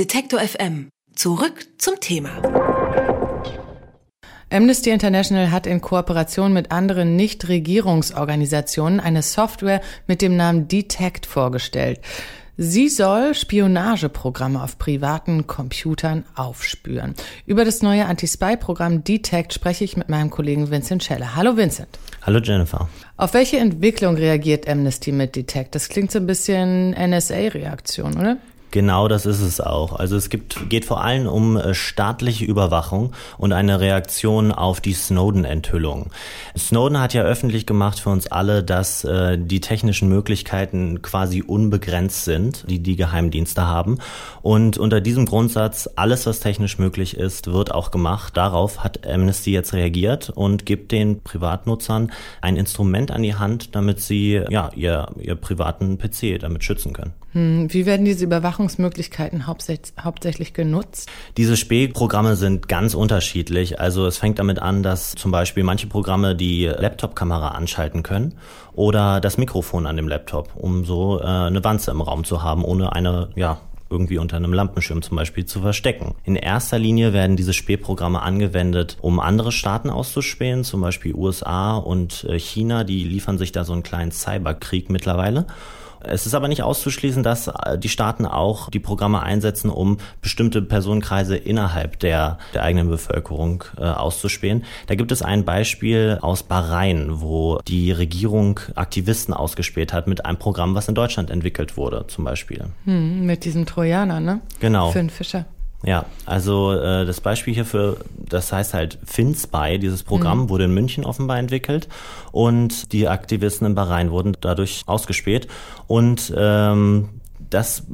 Detektor FM. Zurück zum Thema. Amnesty International hat in Kooperation mit anderen Nichtregierungsorganisationen eine Software mit dem Namen Detect vorgestellt. Sie soll Spionageprogramme auf privaten Computern aufspüren. Über das neue Anti-Spy-Programm Detect spreche ich mit meinem Kollegen Vincent Scheller. Hallo Vincent. Hallo Jennifer. Auf welche Entwicklung reagiert Amnesty mit Detect? Das klingt so ein bisschen NSA-Reaktion, oder? Genau das ist es auch. Also es gibt, geht vor allem um äh, staatliche Überwachung und eine Reaktion auf die Snowden-Enthüllung. Snowden hat ja öffentlich gemacht für uns alle, dass äh, die technischen Möglichkeiten quasi unbegrenzt sind, die die Geheimdienste haben. Und unter diesem Grundsatz, alles was technisch möglich ist, wird auch gemacht. Darauf hat Amnesty jetzt reagiert und gibt den Privatnutzern ein Instrument an die Hand, damit sie ja ihr, ihr privaten PC damit schützen können. Hm, wie werden diese Überwachungsmöglichkeiten hauptsächlich genutzt? Diese Spähprogramme sind ganz unterschiedlich. Also es fängt damit an, dass zum Beispiel manche Programme die Laptop-Kamera anschalten können oder das Mikrofon an dem Laptop, um so äh, eine Wanze im Raum zu haben, ohne eine, ja, irgendwie unter einem Lampenschirm zum Beispiel zu verstecken. In erster Linie werden diese Spähprogramme angewendet, um andere Staaten auszuspähen, zum Beispiel USA und äh, China, die liefern sich da so einen kleinen Cyberkrieg mittlerweile. Es ist aber nicht auszuschließen, dass äh, die Staaten auch die Programme einsetzen, um bestimmte Personenkreise innerhalb der, der eigenen Bevölkerung äh, auszuspähen. Da gibt es ein Beispiel aus Bahrain, wo die Regierung Aktivisten ausgespäht hat mit einem Programm, was in Deutschland entwickelt wurde, zum Beispiel. Hm, mit diesem Trojaner, ne? Genau. Für einen Fischer. Ja, also äh, das Beispiel hierfür, das heißt halt FinSpy, dieses Programm mhm. wurde in München offenbar entwickelt und die Aktivisten in Bahrain wurden dadurch ausgespäht und ähm, das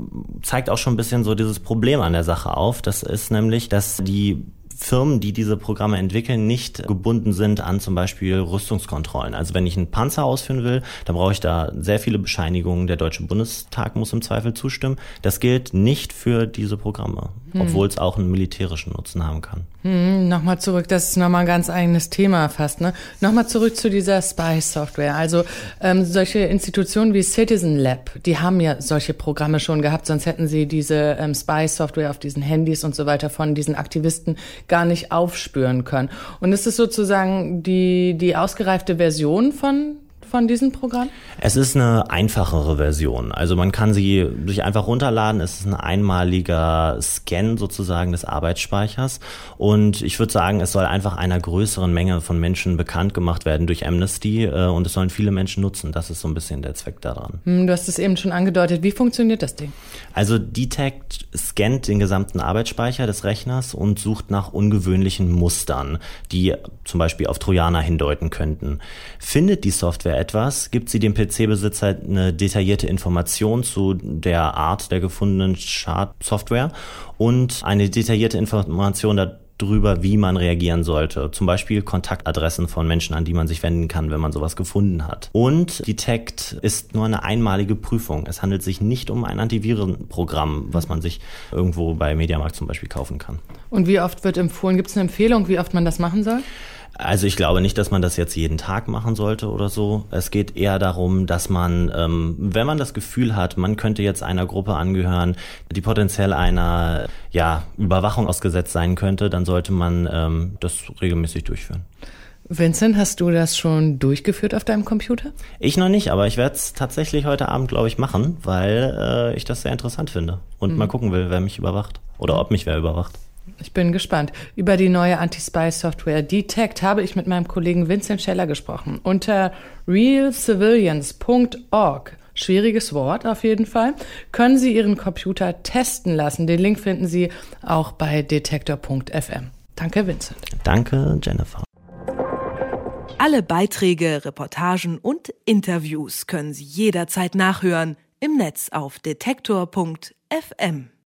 zeigt auch schon ein bisschen so dieses Problem an der Sache auf. Das ist nämlich, dass die Firmen, die diese Programme entwickeln, nicht gebunden sind an zum Beispiel Rüstungskontrollen. Also wenn ich einen Panzer ausführen will, dann brauche ich da sehr viele Bescheinigungen. Der Deutsche Bundestag muss im Zweifel zustimmen. Das gilt nicht für diese Programme, hm. obwohl es auch einen militärischen Nutzen haben kann. Hm, nochmal zurück, das ist nochmal ein ganz eigenes Thema fast. Ne? Nochmal zurück zu dieser Spy-Software. Also ähm, solche Institutionen wie Citizen Lab, die haben ja solche Programme schon gehabt, sonst hätten sie diese ähm, Spy-Software auf diesen Handys und so weiter von diesen Aktivisten gar nicht aufspüren können. Und ist es sozusagen die, die ausgereifte Version von von diesem Programm? Es ist eine einfachere Version. Also man kann sie sich einfach runterladen. Es ist ein einmaliger Scan sozusagen des Arbeitsspeichers. Und ich würde sagen, es soll einfach einer größeren Menge von Menschen bekannt gemacht werden durch Amnesty. Äh, und es sollen viele Menschen nutzen. Das ist so ein bisschen der Zweck daran. Hm, du hast es eben schon angedeutet. Wie funktioniert das Ding? Also Detect scannt den gesamten Arbeitsspeicher des Rechners und sucht nach ungewöhnlichen Mustern, die zum Beispiel auf Trojaner hindeuten könnten. Findet die Software etwas, gibt sie dem PC-Besitzer eine detaillierte Information zu der Art der gefundenen Schadsoftware und eine detaillierte Information darüber, wie man reagieren sollte. Zum Beispiel Kontaktadressen von Menschen, an die man sich wenden kann, wenn man sowas gefunden hat. Und Detect ist nur eine einmalige Prüfung. Es handelt sich nicht um ein Antivirenprogramm, was man sich irgendwo bei Mediamarkt zum Beispiel kaufen kann. Und wie oft wird empfohlen? Gibt es eine Empfehlung, wie oft man das machen soll? Also ich glaube nicht, dass man das jetzt jeden Tag machen sollte oder so. Es geht eher darum, dass man, ähm, wenn man das Gefühl hat, man könnte jetzt einer Gruppe angehören, die potenziell einer ja, Überwachung ausgesetzt sein könnte, dann sollte man ähm, das regelmäßig durchführen. Vincent, hast du das schon durchgeführt auf deinem Computer? Ich noch nicht, aber ich werde es tatsächlich heute Abend, glaube ich, machen, weil äh, ich das sehr interessant finde und mhm. mal gucken will, wer mich überwacht oder ob mich wer überwacht. Ich bin gespannt. Über die neue Anti-Spy-Software Detect habe ich mit meinem Kollegen Vincent Scheller gesprochen. Unter realcivilians.org schwieriges Wort auf jeden Fall, können Sie Ihren Computer testen lassen. Den Link finden Sie auch bei detektor.fm. Danke, Vincent. Danke, Jennifer. Alle Beiträge, Reportagen und Interviews können Sie jederzeit nachhören im Netz auf detektor.fm.